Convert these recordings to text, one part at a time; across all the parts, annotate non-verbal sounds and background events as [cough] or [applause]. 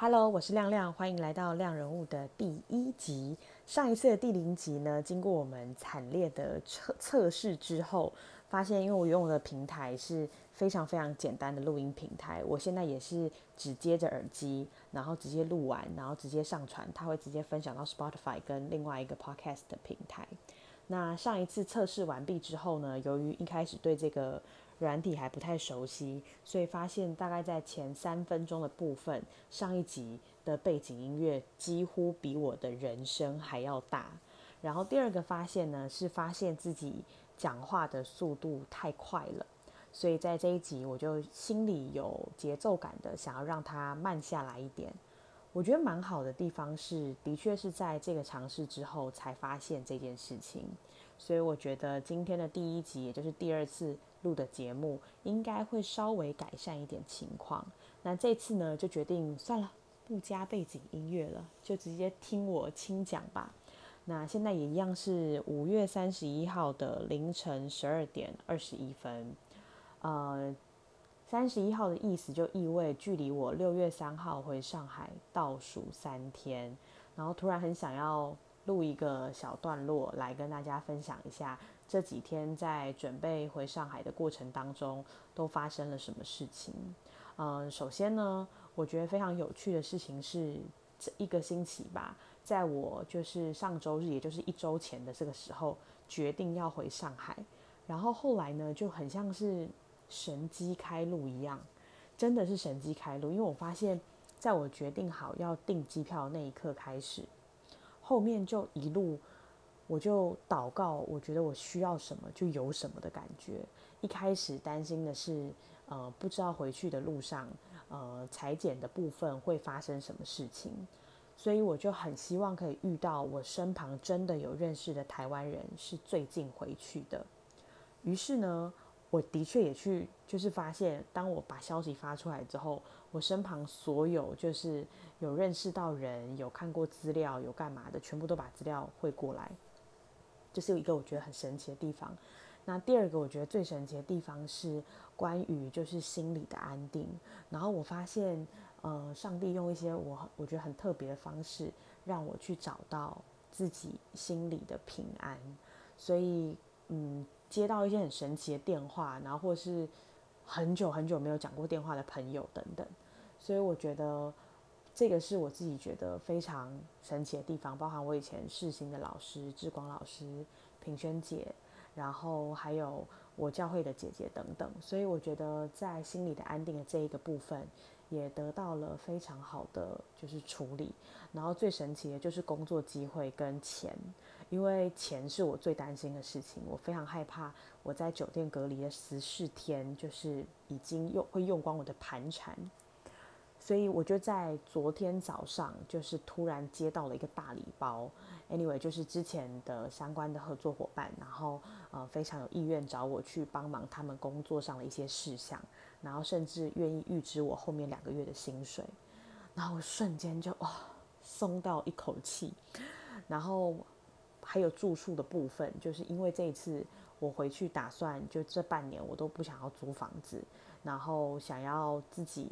Hello，我是亮亮，欢迎来到亮人物的第一集。上一次的第零集呢，经过我们惨烈的测测试之后，发现因为我用的平台是非常非常简单的录音平台，我现在也是只接着耳机，然后直接录完，然后直接上传，它会直接分享到 Spotify 跟另外一个 Podcast 的平台。那上一次测试完毕之后呢，由于一开始对这个软体还不太熟悉，所以发现大概在前三分钟的部分，上一集的背景音乐几乎比我的人声还要大。然后第二个发现呢，是发现自己讲话的速度太快了，所以在这一集我就心里有节奏感的想要让它慢下来一点。我觉得蛮好的地方是，的确是在这个尝试之后才发现这件事情，所以我觉得今天的第一集，也就是第二次录的节目，应该会稍微改善一点情况。那这次呢，就决定算了，不加背景音乐了，就直接听我轻讲吧。那现在也一样是五月三十一号的凌晨十二点二十一分，呃。三十一号的意思就意味距离我六月三号回上海倒数三天，然后突然很想要录一个小段落来跟大家分享一下这几天在准备回上海的过程当中都发生了什么事情。嗯，首先呢，我觉得非常有趣的事情是这一个星期吧，在我就是上周日，也就是一周前的这个时候决定要回上海，然后后来呢就很像是。神机开路一样，真的是神机开路。因为我发现，在我决定好要订机票那一刻开始，后面就一路我就祷告，我觉得我需要什么就有什么的感觉。一开始担心的是，呃，不知道回去的路上，呃，裁剪的部分会发生什么事情，所以我就很希望可以遇到我身旁真的有认识的台湾人是最近回去的。于是呢。我的确也去，就是发现，当我把消息发出来之后，我身旁所有就是有认识到人、有看过资料、有干嘛的，全部都把资料汇过来。这是一个我觉得很神奇的地方。那第二个我觉得最神奇的地方是关于就是心理的安定。然后我发现，呃，上帝用一些我我觉得很特别的方式，让我去找到自己心里的平安。所以，嗯。接到一些很神奇的电话，然后或是很久很久没有讲过电话的朋友等等，所以我觉得这个是我自己觉得非常神奇的地方，包含我以前世新的老师志光老师、平轩姐，然后还有我教会的姐姐等等，所以我觉得在心里的安定的这一个部分也得到了非常好的就是处理，然后最神奇的就是工作机会跟钱。因为钱是我最担心的事情，我非常害怕我在酒店隔离的十四天，就是已经用会用光我的盘缠，所以我就在昨天早上就是突然接到了一个大礼包，anyway 就是之前的相关的合作伙伴，然后呃非常有意愿找我去帮忙他们工作上的一些事项，然后甚至愿意预支我后面两个月的薪水，然后瞬间就哇松到一口气，然后。还有住宿的部分，就是因为这一次我回去打算，就这半年我都不想要租房子，然后想要自己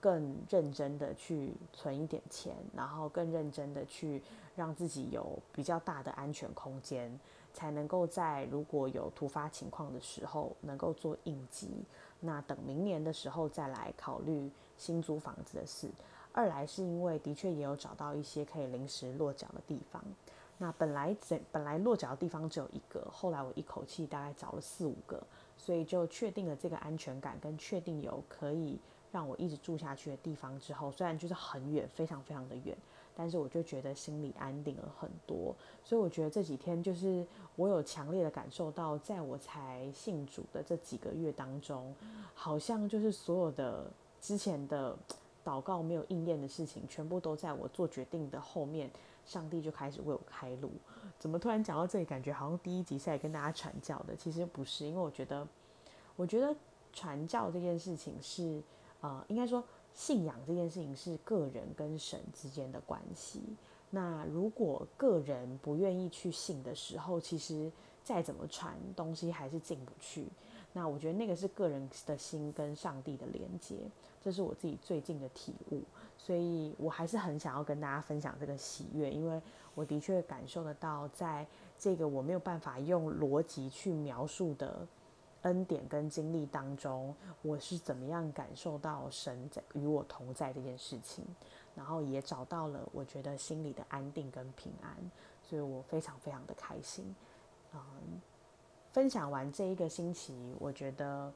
更认真的去存一点钱，然后更认真的去让自己有比较大的安全空间，才能够在如果有突发情况的时候能够做应急。那等明年的时候再来考虑新租房子的事。二来是因为的确也有找到一些可以临时落脚的地方。那本来整本来落脚的地方只有一个，后来我一口气大概找了四五个，所以就确定了这个安全感，跟确定有可以让我一直住下去的地方之后，虽然就是很远，非常非常的远，但是我就觉得心里安定了很多。所以我觉得这几天就是我有强烈的感受到，在我才信主的这几个月当中，好像就是所有的之前的祷告没有应验的事情，全部都在我做决定的后面。上帝就开始为我开路，怎么突然讲到这里，感觉好像第一集是来跟大家传教的？其实不是，因为我觉得，我觉得传教这件事情是，呃，应该说信仰这件事情是个人跟神之间的关系。那如果个人不愿意去信的时候，其实再怎么传东西还是进不去。那我觉得那个是个人的心跟上帝的连接，这是我自己最近的体悟，所以我还是很想要跟大家分享这个喜悦，因为我的确感受得到，在这个我没有办法用逻辑去描述的恩典跟经历当中，我是怎么样感受到神在与我同在这件事情，然后也找到了我觉得心里的安定跟平安，所以我非常非常的开心，嗯。分享完这一个星期，我觉得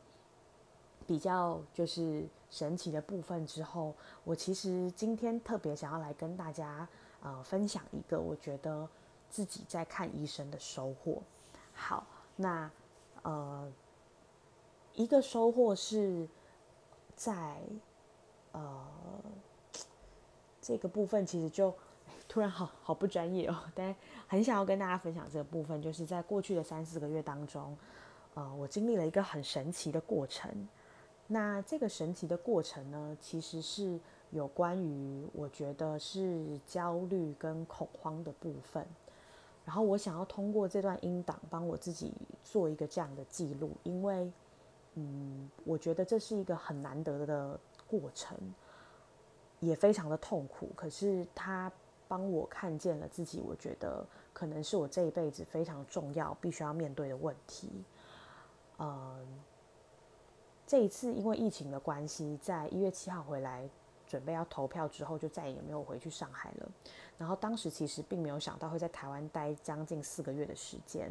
比较就是神奇的部分之后，我其实今天特别想要来跟大家呃分享一个我觉得自己在看医生的收获。好，那呃一个收获是在呃这个部分其实就。突然好好不专业哦，但很想要跟大家分享这个部分，就是在过去的三四个月当中，呃，我经历了一个很神奇的过程。那这个神奇的过程呢，其实是有关于我觉得是焦虑跟恐慌的部分。然后我想要通过这段音档帮我自己做一个这样的记录，因为嗯，我觉得这是一个很难得的过程，也非常的痛苦。可是他。帮我看见了自己，我觉得可能是我这一辈子非常重要、必须要面对的问题。嗯，这一次因为疫情的关系，在一月七号回来准备要投票之后，就再也没有回去上海了。然后当时其实并没有想到会在台湾待将近四个月的时间。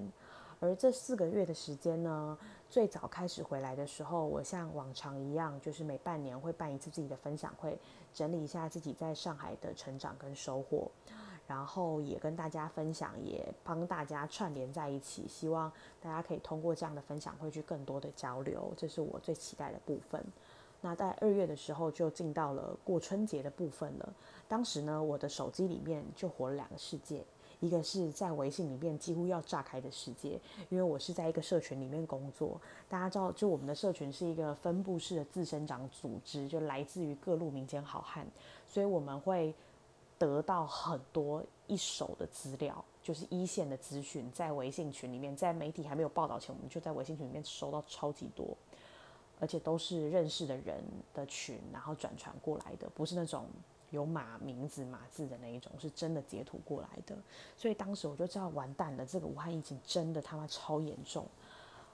而这四个月的时间呢，最早开始回来的时候，我像往常一样，就是每半年会办一次自己的分享会，整理一下自己在上海的成长跟收获，然后也跟大家分享，也帮大家串联在一起，希望大家可以通过这样的分享会去更多的交流，这是我最期待的部分。那在二月的时候就进到了过春节的部分了，当时呢，我的手机里面就活了两个世界。一个是在微信里面几乎要炸开的世界，因为我是在一个社群里面工作。大家知道，就我们的社群是一个分布式的自生长组织，就来自于各路民间好汉，所以我们会得到很多一手的资料，就是一线的资讯，在微信群里面，在媒体还没有报道前，我们就在微信群里面收到超级多，而且都是认识的人的群，然后转传过来的，不是那种。有码名字、码字的那一种，是真的截图过来的，所以当时我就知道完蛋了，这个武汉疫情真的他妈超严重。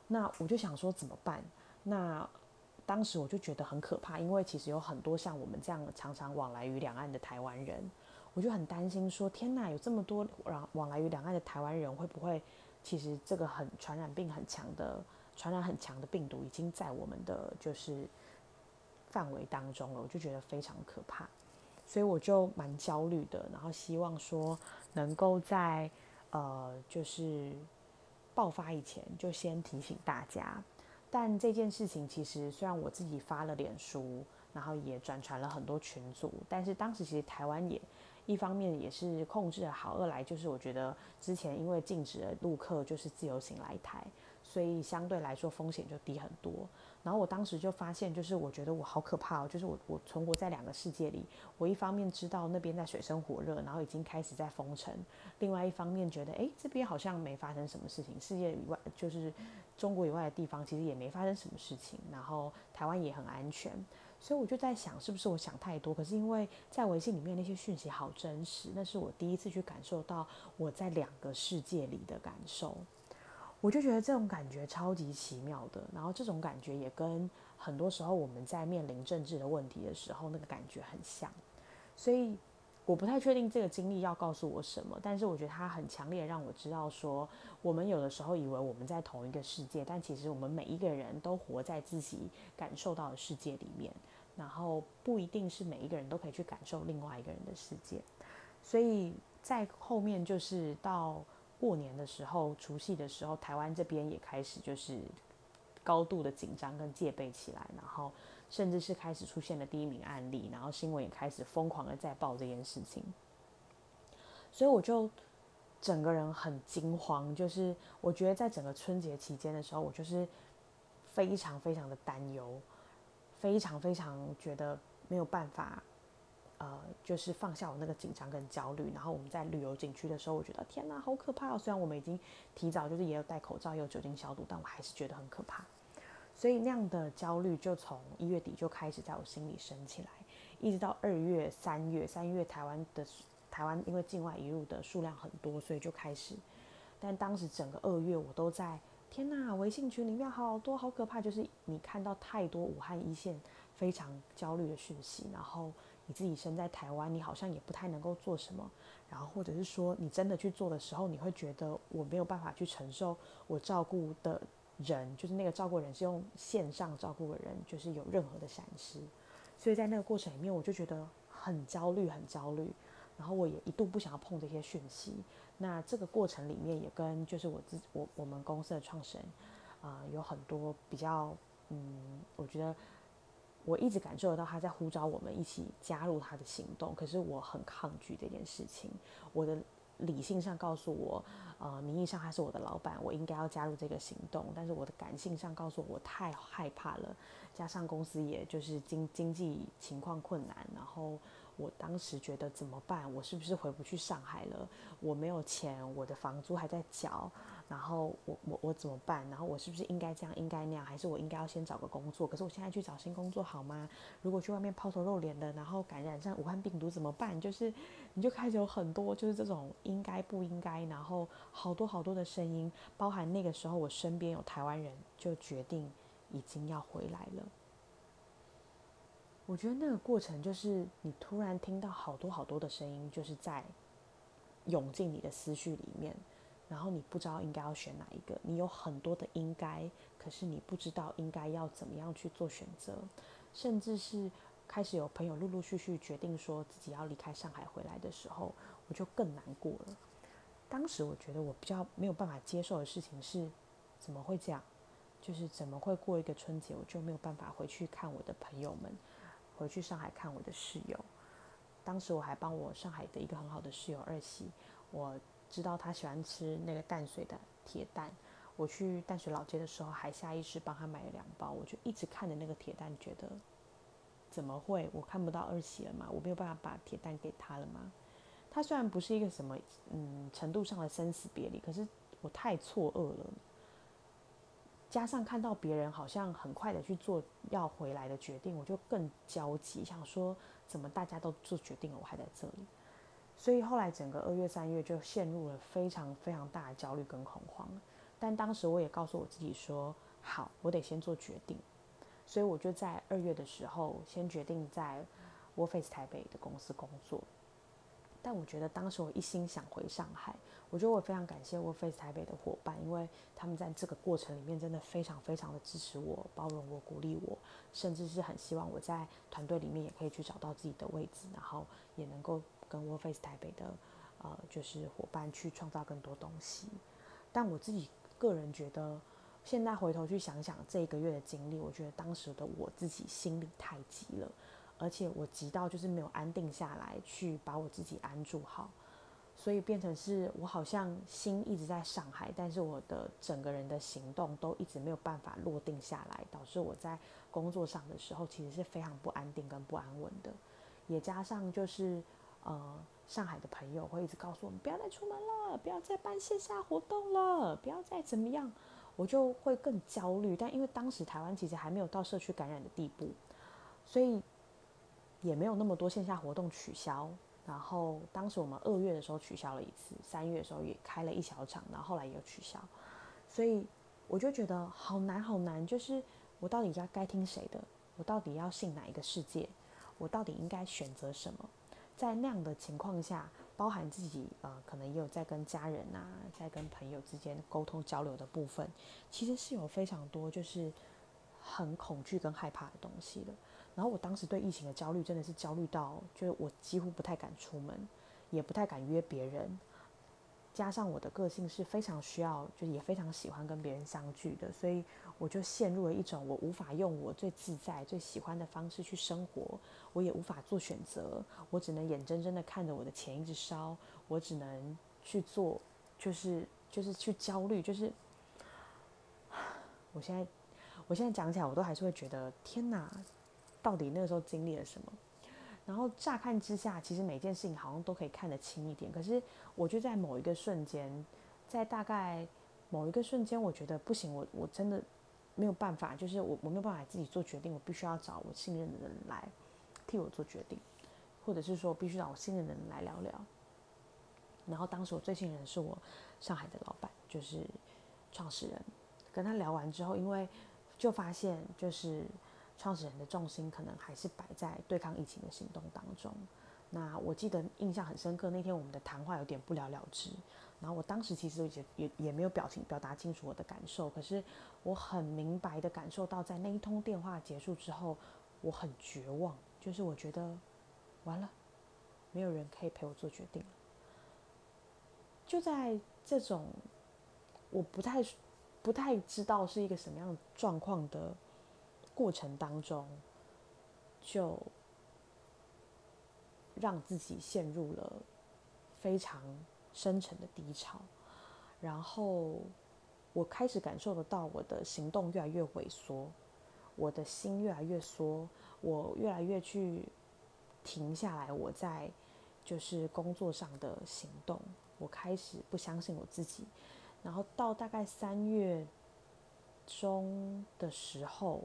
那我就想说怎么办？那当时我就觉得很可怕，因为其实有很多像我们这样常常往来于两岸的台湾人，我就很担心说，天哪，有这么多往往来于两岸的台湾人，会不会其实这个很传染病很强的、传染很强的病毒已经在我们的就是范围当中了？我就觉得非常可怕。所以我就蛮焦虑的，然后希望说能够在呃就是爆发以前就先提醒大家。但这件事情其实虽然我自己发了脸书，然后也转传了很多群组，但是当时其实台湾也一方面也是控制的好，二来就是我觉得之前因为禁止了陆客就是自由行来台，所以相对来说风险就低很多。然后我当时就发现，就是我觉得我好可怕哦，就是我我存活在两个世界里。我一方面知道那边在水深火热，然后已经开始在封城；另外一方面觉得，哎，这边好像没发生什么事情，世界以外就是中国以外的地方其实也没发生什么事情，然后台湾也很安全。所以我就在想，是不是我想太多？可是因为在微信里面那些讯息好真实，那是我第一次去感受到我在两个世界里的感受。我就觉得这种感觉超级奇妙的，然后这种感觉也跟很多时候我们在面临政治的问题的时候那个感觉很像，所以我不太确定这个经历要告诉我什么，但是我觉得它很强烈让我知道说，我们有的时候以为我们在同一个世界，但其实我们每一个人都活在自己感受到的世界里面，然后不一定是每一个人都可以去感受另外一个人的世界，所以在后面就是到。过年的时候，除夕的时候，台湾这边也开始就是高度的紧张跟戒备起来，然后甚至是开始出现了第一名案例，然后新闻也开始疯狂的在报这件事情，所以我就整个人很惊慌，就是我觉得在整个春节期间的时候，我就是非常非常的担忧，非常非常觉得没有办法。呃，就是放下我那个紧张跟焦虑，然后我们在旅游景区的时候，我觉得天哪，好可怕哦！虽然我们已经提早就是也有戴口罩，也有酒精消毒，但我还是觉得很可怕。所以那样的焦虑就从一月底就开始在我心里升起来，一直到二月、三月，三月台湾的台湾因为境外一路的数量很多，所以就开始。但当时整个二月我都在，天呐，微信群里面好多好可怕，就是你看到太多武汉一线非常焦虑的讯息，然后你自己身在台湾，你好像也不太能够做什么，然后或者是说你真的去做的时候，你会觉得我没有办法去承受我照顾的人，就是那个照顾人是用线上照顾的人，就是有任何的闪失，所以在那个过程里面，我就觉得很焦虑，很焦虑，然后我也一度不想要碰这些讯息。那这个过程里面也跟就是我自我我们公司的创始人，啊，有很多比较，嗯，我觉得我一直感受得到他在呼召我们一起加入他的行动，可是我很抗拒这件事情。我的理性上告诉我，呃，名义上他是我的老板，我应该要加入这个行动，但是我的感性上告诉我，我太害怕了，加上公司也就是经经济情况困难，然后。我当时觉得怎么办？我是不是回不去上海了？我没有钱，我的房租还在缴，然后我我我怎么办？然后我是不是应该这样，应该那样？还是我应该要先找个工作？可是我现在去找新工作好吗？如果去外面抛头露脸的，然后感染上武汉病毒怎么办？就是你就开始有很多就是这种应该不应该，然后好多好多的声音，包含那个时候我身边有台湾人就决定已经要回来了。我觉得那个过程就是你突然听到好多好多的声音，就是在涌进你的思绪里面，然后你不知道应该要选哪一个。你有很多的应该，可是你不知道应该要怎么样去做选择，甚至是开始有朋友陆陆续续决定说自己要离开上海回来的时候，我就更难过了。当时我觉得我比较没有办法接受的事情是，怎么会这样？就是怎么会过一个春节我就没有办法回去看我的朋友们？回去上海看我的室友，当时我还帮我上海的一个很好的室友二喜，我知道他喜欢吃那个淡水的铁蛋，我去淡水老街的时候还下意识帮他买了两包，我就一直看着那个铁蛋，觉得怎么会我看不到二喜了吗？我没有办法把铁蛋给他了吗？他虽然不是一个什么嗯程度上的生死别离，可是我太错愕了。加上看到别人好像很快的去做要回来的决定，我就更焦急，想说怎么大家都做决定了，我还在这里。所以后来整个二月三月就陷入了非常非常大的焦虑跟恐慌。但当时我也告诉我自己说，好，我得先做决定。所以我就在二月的时候先决定在 w o r f a c e 台北的公司工作。但我觉得当时我一心想回上海。我觉得我非常感谢 WorkFace 台北的伙伴，因为他们在这个过程里面真的非常非常的支持我、包容我、鼓励我，甚至是很希望我在团队里面也可以去找到自己的位置，然后也能够跟 WorkFace 台北的呃就是伙伴去创造更多东西。但我自己个人觉得，现在回头去想想这一个月的经历，我觉得当时的我自己心里太急了，而且我急到就是没有安定下来，去把我自己安住好。所以变成是我好像心一直在上海，但是我的整个人的行动都一直没有办法落定下来，导致我在工作上的时候其实是非常不安定跟不安稳的。也加上就是呃，上海的朋友会一直告诉我们不要再出门了，不要再办线下活动了，不要再怎么样，我就会更焦虑。但因为当时台湾其实还没有到社区感染的地步，所以也没有那么多线下活动取消。然后当时我们二月的时候取消了一次，三月的时候也开了一小场，然后后来也有取消，所以我就觉得好难好难，就是我到底要该听谁的？我到底要信哪一个世界？我到底应该选择什么？在那样的情况下，包含自己呃，可能也有在跟家人啊，在跟朋友之间沟通交流的部分，其实是有非常多就是很恐惧跟害怕的东西的。然后我当时对疫情的焦虑真的是焦虑到，就是我几乎不太敢出门，也不太敢约别人。加上我的个性是非常需要，就也非常喜欢跟别人相聚的，所以我就陷入了一种我无法用我最自在、最喜欢的方式去生活，我也无法做选择，我只能眼睁睁的看着我的钱一直烧，我只能去做，就是就是去焦虑，就是 [sighs] 我现在我现在讲起来，我都还是会觉得天哪！到底那个时候经历了什么？然后乍看之下，其实每件事情好像都可以看得清一点。可是，我就在某一个瞬间，在大概某一个瞬间，我觉得不行，我我真的没有办法，就是我我没有办法自己做决定，我必须要找我信任的人来替我做决定，或者是说必须找我信任的人来聊聊。然后当时我最信任的是我上海的老板，就是创始人。跟他聊完之后，因为就发现就是创始人的重心可能还是摆在对抗疫情的行动当中。那我记得印象很深刻，那天我们的谈话有点不了了之。然后我当时其实也也也没有表情表达清楚我的感受，可是我很明白的感受到，在那一通电话结束之后，我很绝望，就是我觉得完了，没有人可以陪我做决定了。就在这种我不太不太知道是一个什么样状况的过程当中，就让自己陷入了非常。深沉的低潮，然后我开始感受得到我的行动越来越萎缩，我的心越来越缩，我越来越去停下来我在就是工作上的行动，我开始不相信我自己，然后到大概三月中的时候，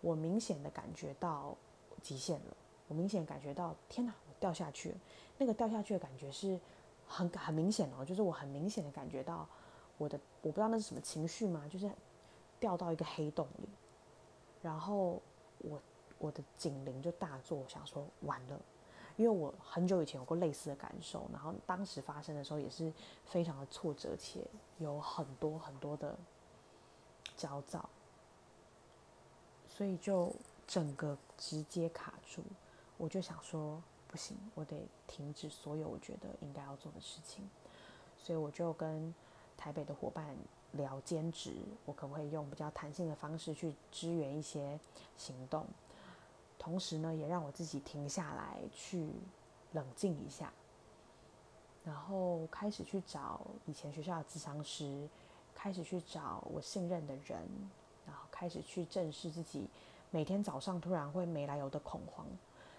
我明显的感觉到极限了，我明显感觉到天哪，我掉下去了，那个掉下去的感觉是。很很明显哦，就是我很明显的感觉到我的，我不知道那是什么情绪嘛，就是掉到一个黑洞里，然后我我的警铃就大作，想说完了，因为我很久以前有过类似的感受，然后当时发生的时候也是非常的挫折，且有很多很多的焦躁，所以就整个直接卡住，我就想说。不行，我得停止所有我觉得应该要做的事情，所以我就跟台北的伙伴聊兼职，我可不可以用比较弹性的方式去支援一些行动，同时呢，也让我自己停下来去冷静一下，然后开始去找以前学校的智商师，开始去找我信任的人，开始去正视自己每天早上突然会没来由的恐慌。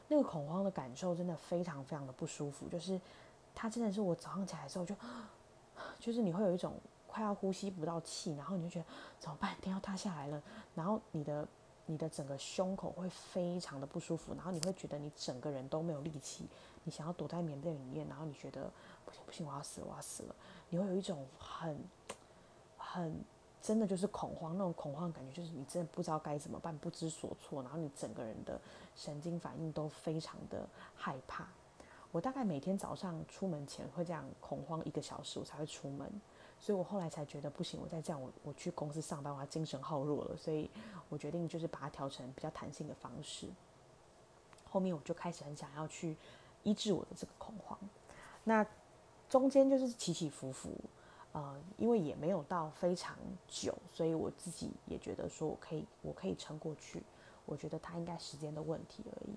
那个恐慌的感受真的非常非常的不舒服，就是它真的是我早上起来的时候就，[sniffs] 就是你会有一种快要呼吸不到气，然后你就觉得怎么办？天要塌下来了，然后你的你的整个胸口会非常的不舒服，然后你会觉得你整个人都没有力气，你想要躲在棉被里面，然后你觉得不行不行，我要死了我要死了，你会有一种很很。真的就是恐慌，那种恐慌的感觉，就是你真的不知道该怎么办，不知所措，然后你整个人的神经反应都非常的害怕。我大概每天早上出门前会这样恐慌一个小时，我才会出门。所以我后来才觉得不行，我再这样，我我去公司上班，我要精神耗弱了。所以我决定就是把它调成比较弹性的方式。后面我就开始很想要去医治我的这个恐慌。那中间就是起起伏伏。呃，因为也没有到非常久，所以我自己也觉得说我可以，我可以撑过去。我觉得他应该时间的问题而已。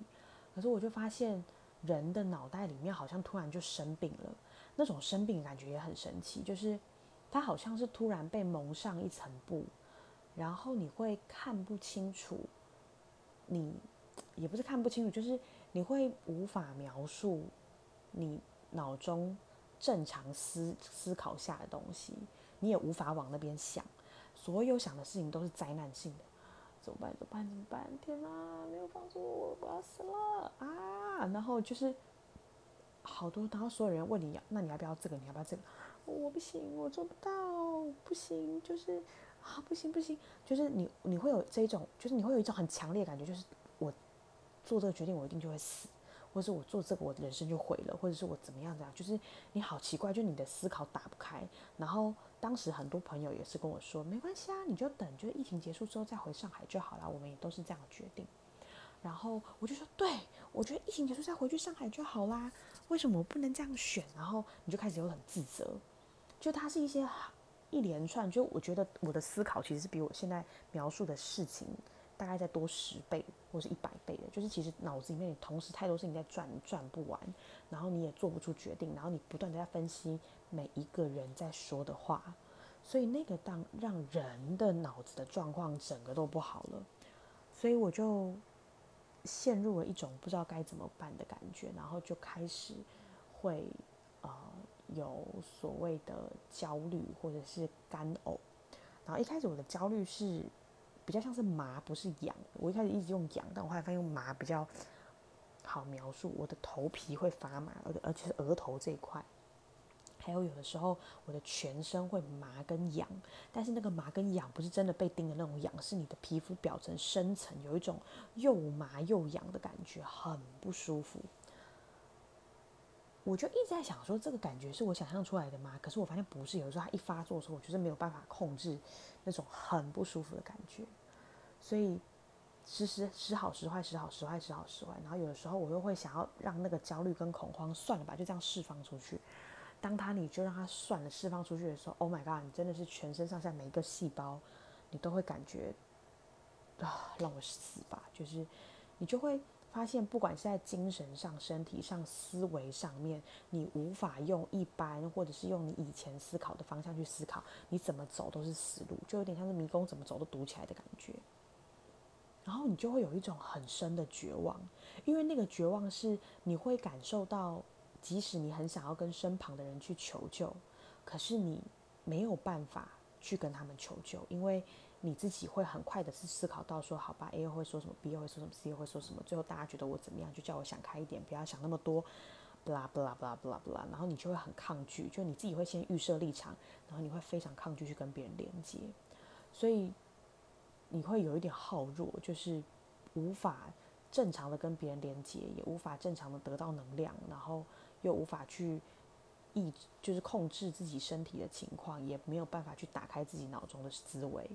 可是我就发现人的脑袋里面好像突然就生病了，那种生病感觉也很神奇，就是它好像是突然被蒙上一层布，然后你会看不清楚，你也不是看不清楚，就是你会无法描述你脑中。正常思思考下的东西，你也无法往那边想，所有想的事情都是灾难性的，怎么办？怎么办？怎么办？天哪，没有帮助我，我要死了啊！然后就是好多，然后所有人问你要，那你要不要这个？你要不要这个？我不行，我做不到，不行，就是啊，不行不行，就是你你会有这种，就是你会有一种很强烈感觉，就是我做这个决定，我一定就会死。或者是我做这个，我的人生就毁了，或者是我怎么样子啊？就是你好奇怪，就你的思考打不开。然后当时很多朋友也是跟我说，没关系啊，你就等，就疫情结束之后再回上海就好了。我们也都是这样决定。然后我就说，对我觉得疫情结束再回去上海就好啦。为什么我不能这样选？然后你就开始有很自责，就它是一些一连串，就我觉得我的思考其实是比我现在描述的事情。大概再多十倍或是一百倍的，就是其实脑子里面同时太多事情在转，转不完，然后你也做不出决定，然后你不断的在分析每一个人在说的话，所以那个当让人的脑子的状况整个都不好了，所以我就陷入了一种不知道该怎么办的感觉，然后就开始会呃有所谓的焦虑或者是干呕，然后一开始我的焦虑是。比较像是麻，不是痒。我一开始一直用痒，但我后来发现麻比较好描述。我的头皮会发麻，而而且是额头这一块。还有有的时候我的全身会麻跟痒，但是那个麻跟痒不是真的被叮的那种痒，是你的皮肤表层深层有一种又麻又痒的感觉，很不舒服。我就一直在想说，这个感觉是我想象出来的吗？可是我发现不是，有时候它一发作的时候，我就是没有办法控制那种很不舒服的感觉，所以时时时好时坏，时好时坏，时好时坏。然后有的时候我又会想要让那个焦虑跟恐慌算了吧，就这样释放出去。当他你就让他算了释放出去的时候，Oh my god！你真的是全身上下每一个细胞，你都会感觉啊，让我死吧！就是你就会发现，不管是在精神上、身体上、思维上面，你无法用一般或者是用你以前思考的方向去思考，你怎么走都是死路，就有点像是迷宫怎么走都堵起来的感觉。然后你就会有一种很深的绝望，因为那个绝望是你会感受到。即使你很想要跟身旁的人去求救，可是你没有办法去跟他们求救，因为你自己会很快的是思考到说，好吧，A 会说什么，B 又会说什么，C 又会说什么，最后大家觉得我怎么样，就叫我想开一点，不要想那么多，不啦不啦不啦不啦不啦，然后你就会很抗拒，就你自己会先预设立场，然后你会非常抗拒去跟别人连接，所以你会有一点好弱，就是无法正常的跟别人连接，也无法正常的得到能量，然后。又无法去抑，就是控制自己身体的情况，也没有办法去打开自己脑中的思维，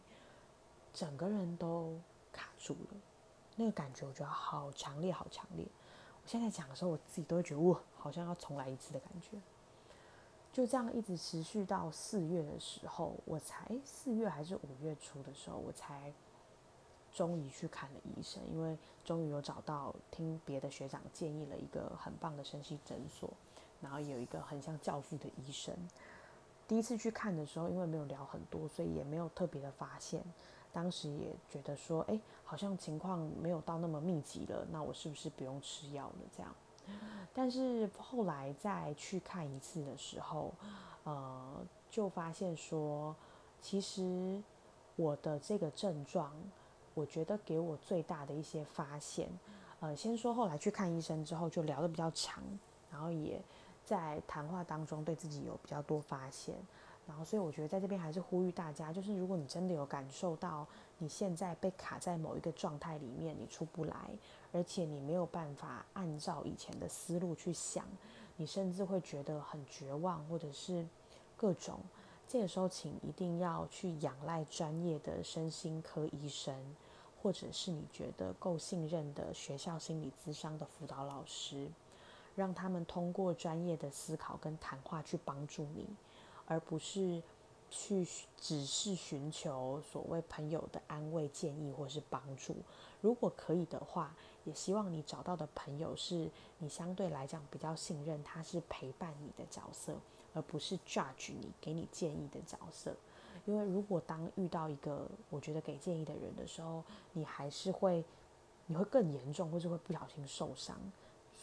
整个人都卡住了。那个感觉我觉得好强烈，好强烈。我现在讲的时候，我自己都会觉得哇，好像要重来一次的感觉。就这样一直持续到四月的时候，我才四月还是五月初的时候，我才。终于去看了医生，因为终于有找到听别的学长建议了一个很棒的身心诊所，然后有一个很像教父的医生。第一次去看的时候，因为没有聊很多，所以也没有特别的发现。当时也觉得说，哎，好像情况没有到那么密集了，那我是不是不用吃药了？这样。但是后来再去看一次的时候，呃，就发现说，其实我的这个症状。我觉得给我最大的一些发现，呃，先说后来去看医生之后，就聊得比较长，然后也在谈话当中对自己有比较多发现，然后所以我觉得在这边还是呼吁大家，就是如果你真的有感受到你现在被卡在某一个状态里面，你出不来，而且你没有办法按照以前的思路去想，你甚至会觉得很绝望，或者是各种，这个时候请一定要去仰赖专业的身心科医生。或者是你觉得够信任的学校心理咨商的辅导老师，让他们通过专业的思考跟谈话去帮助你，而不是去只是寻求所谓朋友的安慰建议或是帮助。如果可以的话，也希望你找到的朋友是你相对来讲比较信任，他是陪伴你的角色，而不是 judge 你给你建议的角色。因为如果当遇到一个我觉得给建议的人的时候，你还是会，你会更严重，或是会不小心受伤。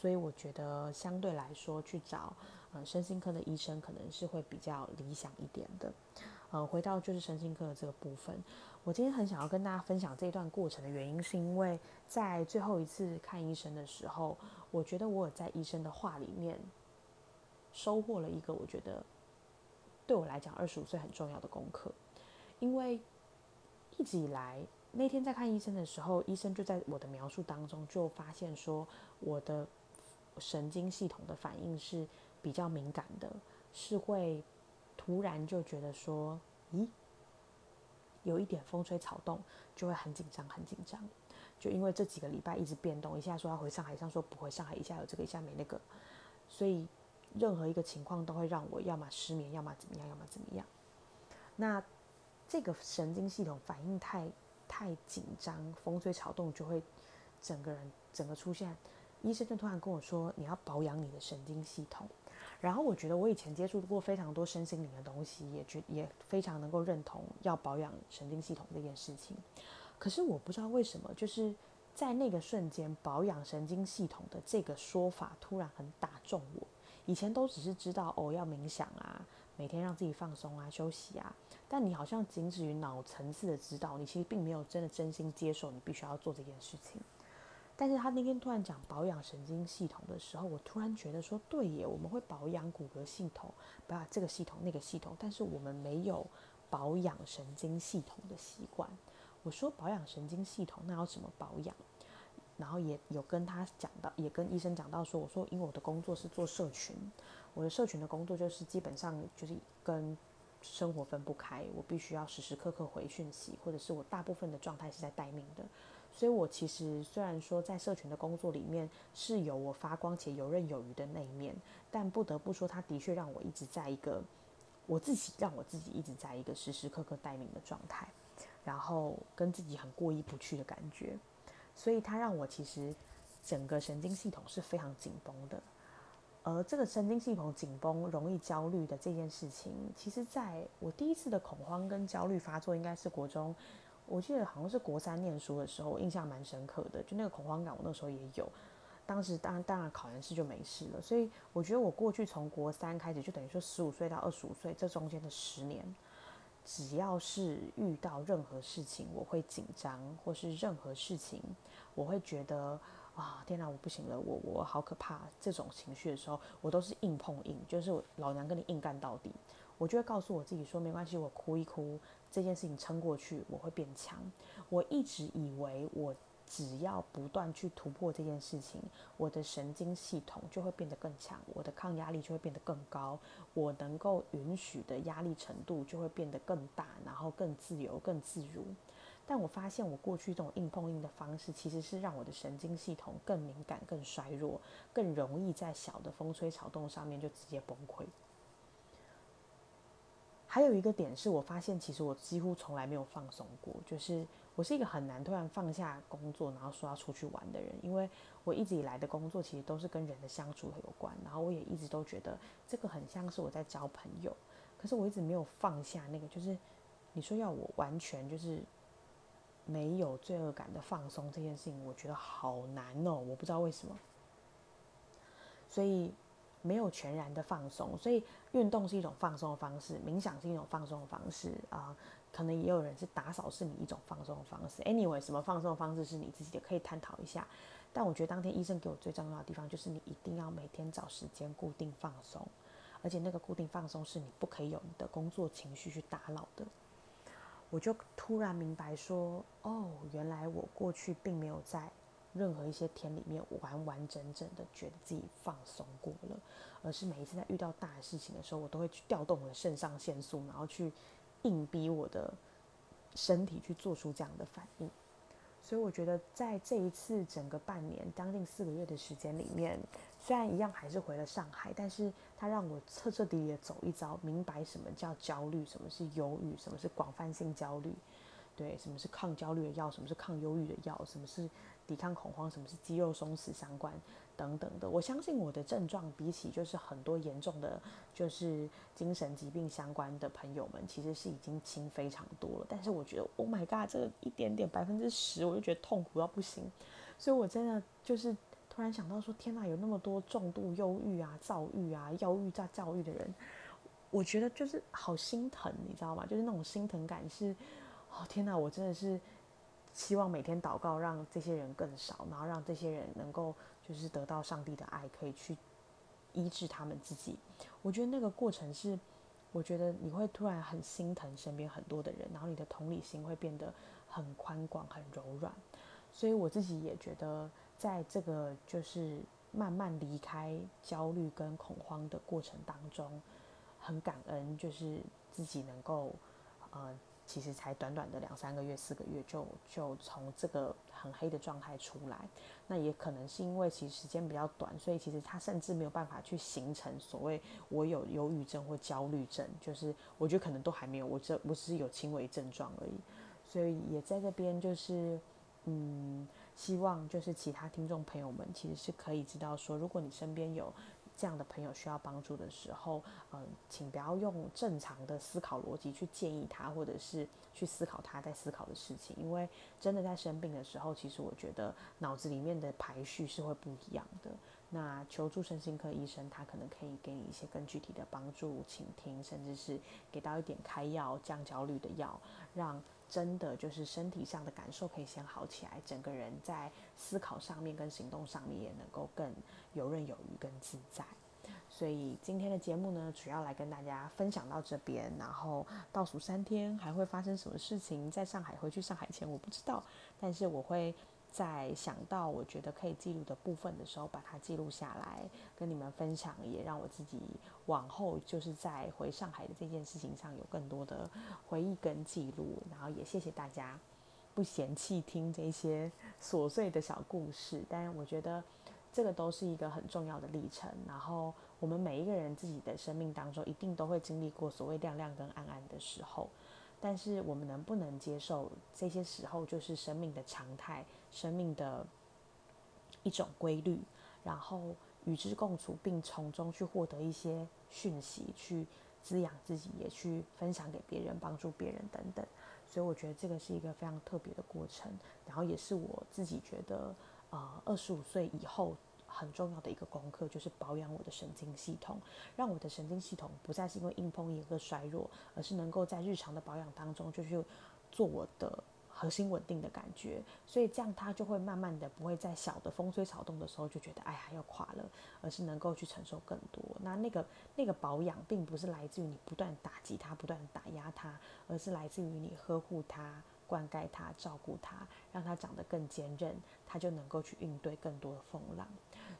所以我觉得相对来说去找嗯身心科的医生可能是会比较理想一点的。呃，回到就是身心科的这个部分，我今天很想要跟大家分享这段过程的原因，是因为在最后一次看医生的时候，我觉得我有在医生的话里面收获了一个我觉得。对我来讲，二十五岁很重要的功课，因为一直以来，那天在看医生的时候，医生就在我的描述当中就发现说，我的神经系统的反应是比较敏感的，是会突然就觉得说，咦，有一点风吹草动就会很紧张，很紧张。就因为这几个礼拜一直变动，一下说要回上海，一下说不回上海，一下有这个，一下没那个，所以。任何一个情况都会让我要么失眠，要么怎么样，要么怎么样。那这个神经系统反应太太紧张，风吹草动就会整个人整个出现。医生就突然跟我说，你要保养你的神经系统。然后我觉得我以前接触过非常多身心灵的东西，也觉也非常能够认同要保养神经系统这件事情。可是我不知道为什么，就是在那个瞬间，保养神经系统的这个说法突然很打中我。以前都只是知道哦，要冥想啊，每天让自己放松啊、休息啊，但你好像仅止于脑层次的指导，你其实并没有真的真心接受你必须要做这件事情。但是他那天突然讲保养神经系统的时候，我突然觉得说，对耶，我们会保养骨骼系统，保养这个系统那个系统，但是我们没有保养神经系统的习惯。我说保养神经系统，那要怎么保养？然后也有跟他讲到，也跟医生讲到说，我说因为我的工作是做社群，我的社群的工作就是基本上就是跟生活分不开，我必须要时时刻刻回讯息，或者是我大部分的状态是在待命的。所以，我其实虽然说在社群的工作里面是有我发光且游刃有余的那一面，但不得不说，它的确让我一直在一个我自己让我自己一直在一个时时刻刻待命的状态，然后跟自己很过意不去的感觉。所以，它让我其实整个神经系统是非常紧绷的。而这个神经系统紧绷、容易焦虑的这件事情，其实在我第一次的恐慌跟焦虑发作，应该是国中。我记得好像是国三念书的时候，我印象蛮深刻的，就那个恐慌感，我那时候也有。当时当然当然考完试就没事了，所以我觉得我过去从国三开始，就等于说十五岁到二十五岁这中间的十年，只要是遇到任何事情，我会紧张，或是任何事情，我会觉得啊天哪，我不行了，我我好可怕这种情绪的时候，我都是硬碰硬，就是老娘跟你硬干到底。我就会告诉我自己说，没关系，我哭一哭，这件事情撑过去，我会变强。我一直以为，我只要不断去突破这件事情，我的神经系统就会变得更强，我的抗压力就会变得更高，我能够允许的压力程度就会变得更大，然后更自由、更自如。但我发现，我过去这种硬碰硬的方式，其实是让我的神经系统更敏感、更衰弱，更容易在小的风吹草动上面就直接崩溃。还有一个点是我发现，其实我几乎从来没有放松过。就是我是一个很难突然放下工作，然后说要出去玩的人。因为我一直以来的工作其实都是跟人的相处有关，然后我也一直都觉得这个很像是我在交朋友。可是我一直没有放下那个，就是你说要我完全就是没有罪恶感的放松这件事情，我觉得好难哦。我不知道为什么，所以。没有全然的放松，所以运动是一种放松的方式，冥想是一种放松的方式啊。可能也有人是打扫是你一种放松的方式。Anyway，什么放松的方式是你自己的，可以探讨一下。但我觉得当天医生给我最重要的地方就是你一定要每天找时间固定放松，而且那个固定放松是你不可以有你的工作情绪去打扰的。我就突然明白说，哦，原来我过去并没有在。任何一些天里面完完整整的觉得自己放松过了，而是每一次在遇到大事情的时候，我都会去调动我的肾上腺素，然后去硬逼我的身体去做出这样的反应。所以我觉得在这一次整个半年将近四个月的时间里面，虽然一样还是回了上海，但是它让我彻彻底底的走一遭，明白什么叫焦虑，什么是忧郁，什么是广泛性焦虑，对，什么是抗焦虑的药，什么是抗忧郁的药，什么是。抵抗恐慌，什么是肌肉松弛相关等等的，我相信我的症状比起就是很多严重的，就是精神疾病相关的朋友们，其实是已经轻非常多了。但是我觉得，Oh my god，这个一点点百分之十，我就觉得痛苦到不行。所以我真的就是突然想到说，天哪，有那么多重度忧郁啊、躁郁啊、忧郁加躁郁的人，我觉得就是好心疼，你知道吗？就是那种心疼感是，哦天哪，我真的是。希望每天祷告，让这些人更少，然后让这些人能够就是得到上帝的爱，可以去医治他们自己。我觉得那个过程是，我觉得你会突然很心疼身边很多的人，然后你的同理心会变得很宽广、很柔软。所以我自己也觉得，在这个就是慢慢离开焦虑跟恐慌的过程当中，很感恩，就是自己能够呃。其实才短短的两三个月、四个月，就就从这个很黑的状态出来。那也可能是因为其实时间比较短，所以其实他甚至没有办法去形成所谓我有忧郁症或焦虑症，就是我觉得可能都还没有，我这我只是有轻微症状而已。所以也在这边就是，嗯，希望就是其他听众朋友们其实是可以知道说，如果你身边有。这样的朋友需要帮助的时候，嗯，请不要用正常的思考逻辑去建议他，或者是去思考他在思考的事情。因为真的在生病的时候，其实我觉得脑子里面的排序是会不一样的。那求助身心科医生，他可能可以给你一些更具体的帮助、倾听，甚至是给到一点开药降焦虑的药，让真的就是身体上的感受可以先好起来，整个人在思考上面跟行动上面也能够更游刃有余、更自在。所以今天的节目呢，主要来跟大家分享到这边，然后倒数三天还会发生什么事情？在上海回去上海前我不知道，但是我会在想到我觉得可以记录的部分的时候，把它记录下来，跟你们分享，也让我自己往后就是在回上海的这件事情上有更多的回忆跟记录。然后也谢谢大家不嫌弃听这些琐碎的小故事，但我觉得这个都是一个很重要的历程，然后。我们每一个人自己的生命当中，一定都会经历过所谓亮亮跟暗暗的时候，但是我们能不能接受这些时候就是生命的常态，生命的一种规律，然后与之共处，并从中去获得一些讯息，去滋养自己，也去分享给别人，帮助别人等等。所以我觉得这个是一个非常特别的过程，然后也是我自己觉得，呃，二十五岁以后。很重要的一个功课就是保养我的神经系统，让我的神经系统不再是因为硬碰硬而衰弱，而是能够在日常的保养当中，就是做我的核心稳定的感觉。所以这样它就会慢慢的不会在小的风吹草动的时候就觉得哎呀要垮了，而是能够去承受更多。那那个那个保养并不是来自于你不断打击它、不断打压它，而是来自于你呵护它。灌溉它，照顾它，让它长得更坚韧，它就能够去应对更多的风浪。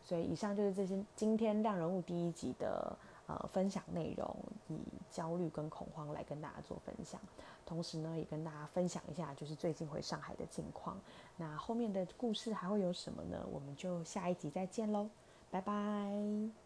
所以，以上就是这些今天亮人物第一集的呃分享内容，以焦虑跟恐慌来跟大家做分享。同时呢，也跟大家分享一下，就是最近回上海的近况。那后面的故事还会有什么呢？我们就下一集再见喽，拜拜。